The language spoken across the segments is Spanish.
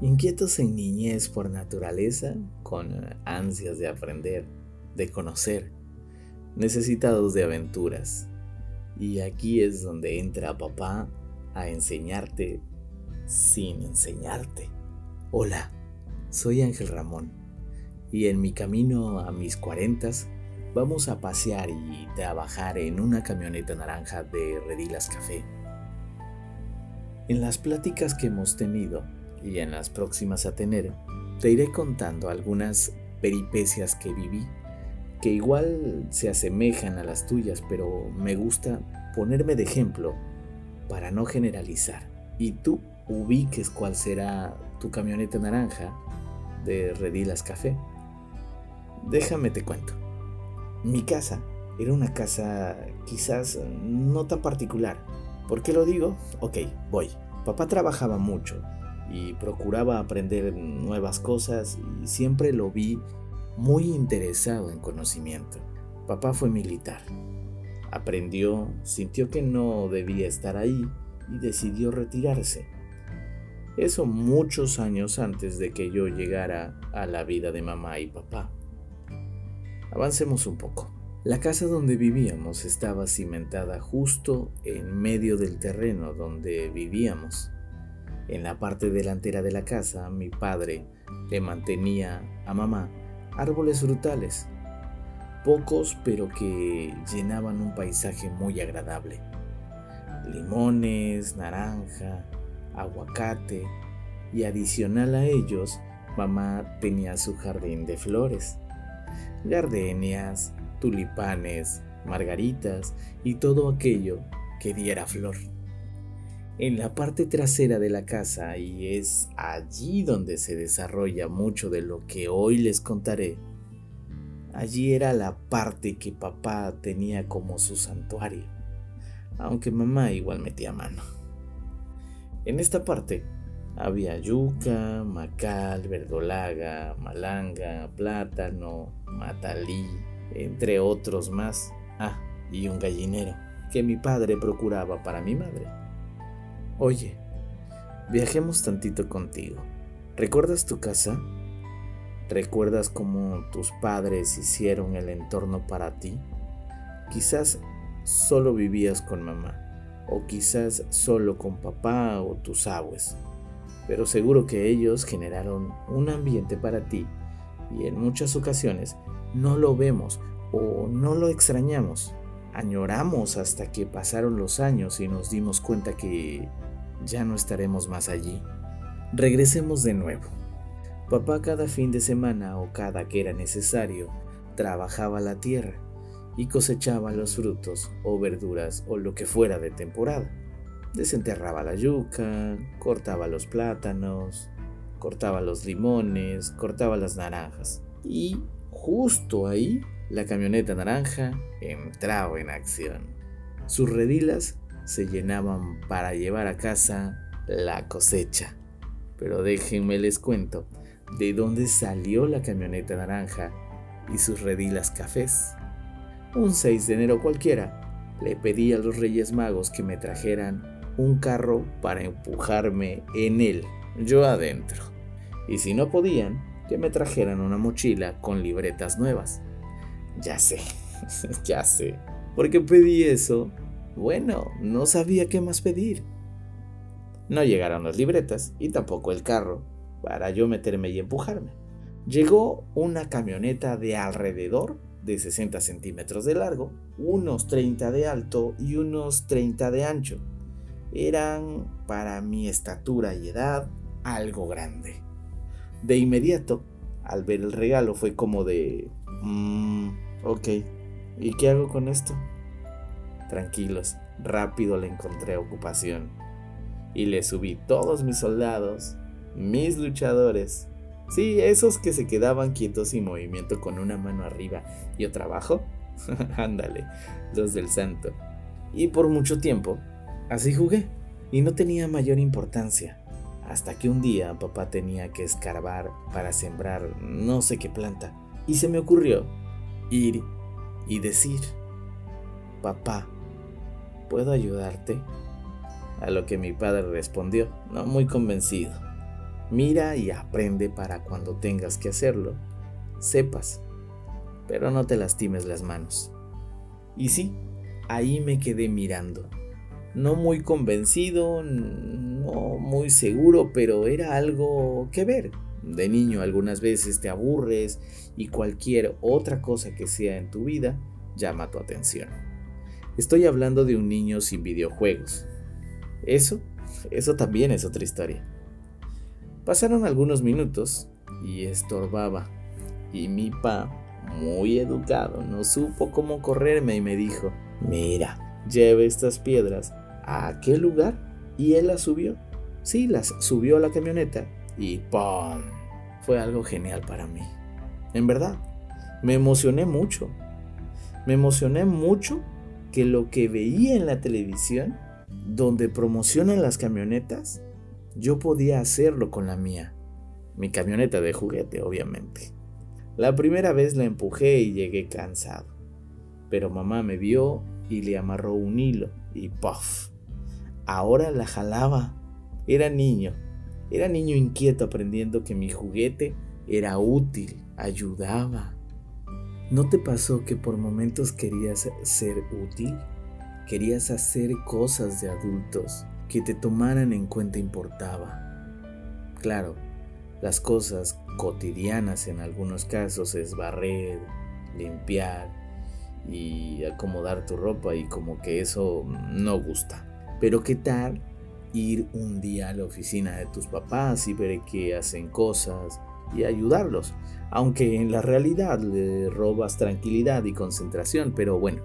Inquietos en niñez por naturaleza, con ansias de aprender, de conocer, necesitados de aventuras. Y aquí es donde entra papá a enseñarte sin enseñarte. Hola, soy Ángel Ramón y en mi camino a mis cuarentas vamos a pasear y trabajar en una camioneta naranja de Redilas Café. En las pláticas que hemos tenido y en las próximas a tener, te iré contando algunas peripecias que viví, que igual se asemejan a las tuyas, pero me gusta ponerme de ejemplo para no generalizar. Y tú ubiques cuál será tu camioneta naranja de Redilas Café. Déjame te cuento. Mi casa era una casa quizás no tan particular. ¿Por qué lo digo? Ok, voy. Papá trabajaba mucho y procuraba aprender nuevas cosas y siempre lo vi muy interesado en conocimiento. Papá fue militar. Aprendió, sintió que no debía estar ahí y decidió retirarse. Eso muchos años antes de que yo llegara a la vida de mamá y papá. Avancemos un poco. La casa donde vivíamos estaba cimentada justo en medio del terreno donde vivíamos. En la parte delantera de la casa, mi padre le mantenía a mamá árboles frutales, pocos pero que llenaban un paisaje muy agradable. Limones, naranja, aguacate y adicional a ellos, mamá tenía su jardín de flores, gardenias, tulipanes, margaritas y todo aquello que diera flor en la parte trasera de la casa y es allí donde se desarrolla mucho de lo que hoy les contaré. Allí era la parte que papá tenía como su santuario, aunque mamá igual metía mano. En esta parte había yuca, macal, verdolaga, malanga, plátano, matalí, entre otros más. Ah, y un gallinero que mi padre procuraba para mi madre. Oye, viajemos tantito contigo. ¿Recuerdas tu casa? ¿Recuerdas cómo tus padres hicieron el entorno para ti? Quizás solo vivías con mamá, o quizás solo con papá o tus abuelos, pero seguro que ellos generaron un ambiente para ti y en muchas ocasiones no lo vemos o no lo extrañamos. Añoramos hasta que pasaron los años y nos dimos cuenta que ya no estaremos más allí. Regresemos de nuevo. Papá cada fin de semana o cada que era necesario trabajaba la tierra y cosechaba los frutos o verduras o lo que fuera de temporada. Desenterraba la yuca, cortaba los plátanos, cortaba los limones, cortaba las naranjas. Y justo ahí la camioneta naranja entraba en acción. Sus redilas se llenaban para llevar a casa la cosecha. Pero déjenme les cuento de dónde salió la camioneta naranja y sus redilas cafés. Un 6 de enero cualquiera, le pedí a los Reyes Magos que me trajeran un carro para empujarme en él, yo adentro. Y si no podían, que me trajeran una mochila con libretas nuevas. Ya sé, ya sé. Porque pedí eso bueno, no sabía qué más pedir. No llegaron las libretas y tampoco el carro para yo meterme y empujarme. Llegó una camioneta de alrededor de 60 centímetros de largo, unos 30 de alto y unos 30 de ancho. Eran, para mi estatura y edad, algo grande. De inmediato, al ver el regalo, fue como de... Mmm, ok, ¿y qué hago con esto? Tranquilos, rápido le encontré ocupación. Y le subí todos mis soldados, mis luchadores. Sí, esos que se quedaban quietos sin movimiento con una mano arriba y otra abajo. Ándale, los del santo. Y por mucho tiempo, así jugué. Y no tenía mayor importancia. Hasta que un día papá tenía que escarbar para sembrar no sé qué planta. Y se me ocurrió ir y decir, papá, ¿Puedo ayudarte? A lo que mi padre respondió, no muy convencido. Mira y aprende para cuando tengas que hacerlo, sepas, pero no te lastimes las manos. Y sí, ahí me quedé mirando. No muy convencido, no muy seguro, pero era algo que ver. De niño algunas veces te aburres y cualquier otra cosa que sea en tu vida llama tu atención. Estoy hablando de un niño sin videojuegos. Eso, eso también es otra historia. Pasaron algunos minutos y estorbaba. Y mi pa, muy educado, no supo cómo correrme y me dijo, mira, lleve estas piedras a aquel lugar y él las subió. Sí, las subió a la camioneta y ¡pum! Fue algo genial para mí. En verdad, me emocioné mucho. Me emocioné mucho que lo que veía en la televisión, donde promocionan las camionetas, yo podía hacerlo con la mía. Mi camioneta de juguete, obviamente. La primera vez la empujé y llegué cansado. Pero mamá me vio y le amarró un hilo y ¡puff! Ahora la jalaba. Era niño. Era niño inquieto aprendiendo que mi juguete era útil, ayudaba. ¿No te pasó que por momentos querías ser útil? Querías hacer cosas de adultos que te tomaran en cuenta importaba. Claro, las cosas cotidianas en algunos casos es barrer, limpiar y acomodar tu ropa y como que eso no gusta. Pero ¿qué tal ir un día a la oficina de tus papás y ver que hacen cosas y ayudarlos? Aunque en la realidad le robas tranquilidad y concentración, pero bueno,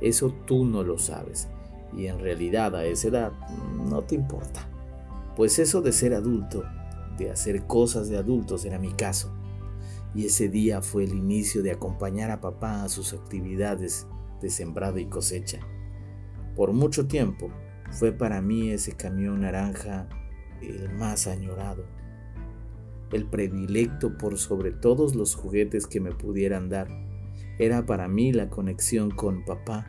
eso tú no lo sabes y en realidad a esa edad no te importa. Pues eso de ser adulto, de hacer cosas de adultos era mi caso. Y ese día fue el inicio de acompañar a papá a sus actividades de sembrado y cosecha. Por mucho tiempo fue para mí ese camión naranja el más añorado, el predilecto por sobre todos los juguetes que me pudieran dar. Era para mí la conexión con papá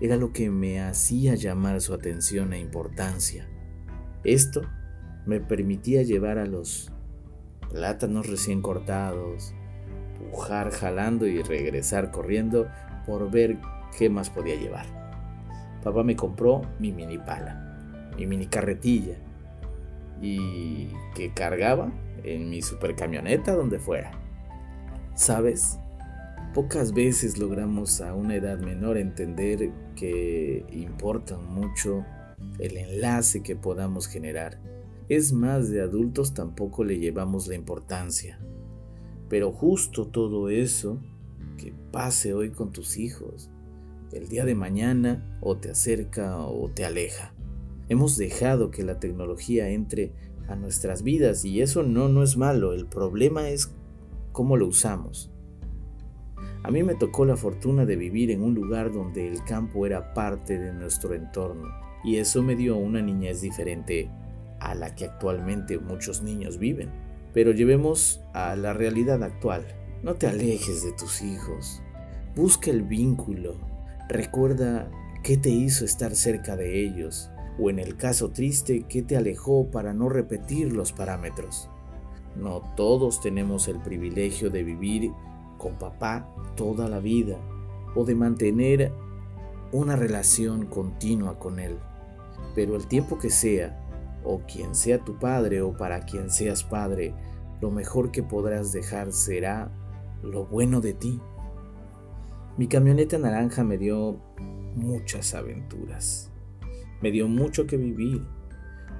era lo que me hacía llamar su atención e importancia. Esto me permitía llevar a los plátanos recién cortados, pujar jalando y regresar corriendo por ver qué más podía llevar. Papá me compró mi mini pala, mi mini carretilla y que cargaba en mi super camioneta donde fuera. ¿Sabes? Pocas veces logramos a una edad menor entender que importa mucho el enlace que podamos generar. Es más, de adultos tampoco le llevamos la importancia. Pero justo todo eso que pase hoy con tus hijos, el día de mañana o te acerca o te aleja. Hemos dejado que la tecnología entre a nuestras vidas y eso no, no es malo, el problema es cómo lo usamos. A mí me tocó la fortuna de vivir en un lugar donde el campo era parte de nuestro entorno y eso me dio una niñez diferente a la que actualmente muchos niños viven. Pero llevemos a la realidad actual. No te alejes de tus hijos. Busca el vínculo. Recuerda qué te hizo estar cerca de ellos o en el caso triste, qué te alejó para no repetir los parámetros. No todos tenemos el privilegio de vivir con papá toda la vida o de mantener una relación continua con él. Pero el tiempo que sea, o quien sea tu padre o para quien seas padre, lo mejor que podrás dejar será lo bueno de ti. Mi camioneta naranja me dio muchas aventuras. Me dio mucho que vivir.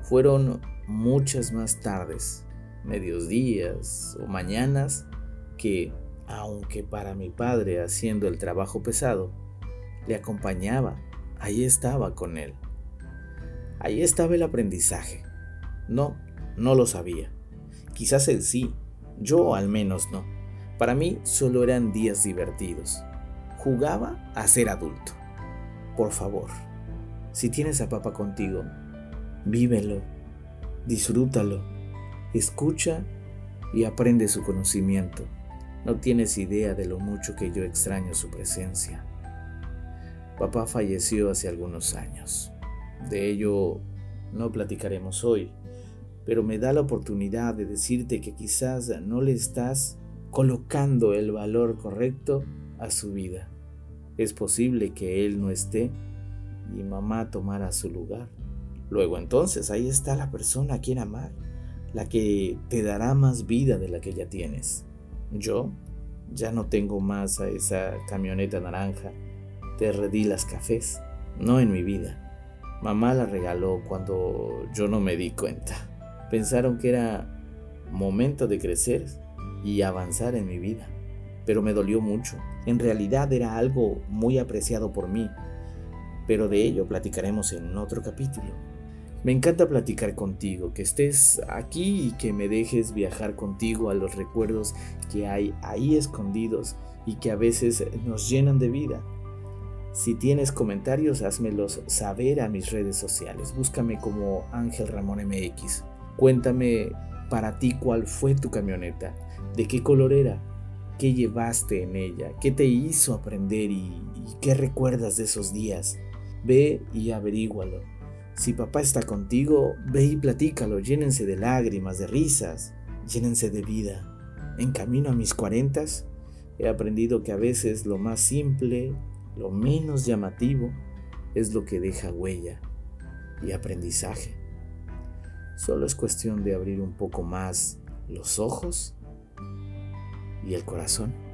Fueron muchas más tardes, medios días o mañanas que aunque para mi padre haciendo el trabajo pesado, le acompañaba, ahí estaba con él. Ahí estaba el aprendizaje. No, no lo sabía. Quizás él sí, yo al menos no. Para mí solo eran días divertidos. Jugaba a ser adulto. Por favor, si tienes a papá contigo, vívelo, disfrútalo, escucha y aprende su conocimiento. No tienes idea de lo mucho que yo extraño su presencia. Papá falleció hace algunos años. De ello no platicaremos hoy, pero me da la oportunidad de decirte que quizás no le estás colocando el valor correcto a su vida. Es posible que él no esté y mamá tomara su lugar. Luego entonces ahí está la persona a quien amar, la que te dará más vida de la que ya tienes. Yo ya no tengo más a esa camioneta naranja de redilas cafés, no en mi vida. Mamá la regaló cuando yo no me di cuenta. Pensaron que era momento de crecer y avanzar en mi vida, pero me dolió mucho. En realidad era algo muy apreciado por mí, pero de ello platicaremos en otro capítulo. Me encanta platicar contigo, que estés aquí y que me dejes viajar contigo a los recuerdos que hay ahí escondidos y que a veces nos llenan de vida. Si tienes comentarios, házmelos saber a mis redes sociales. Búscame como Ángel Ramón MX. Cuéntame para ti cuál fue tu camioneta, de qué color era, qué llevaste en ella, qué te hizo aprender y, qué recuerdas de esos días. Ve y averígualo. Si papá está contigo, ve y platícalo, llénense de lágrimas, de risas, llénense de vida. En camino a mis cuarentas, he aprendido que a veces lo más simple, lo menos llamativo, es lo que deja huella y aprendizaje. Solo es cuestión de abrir un poco más los ojos y el corazón.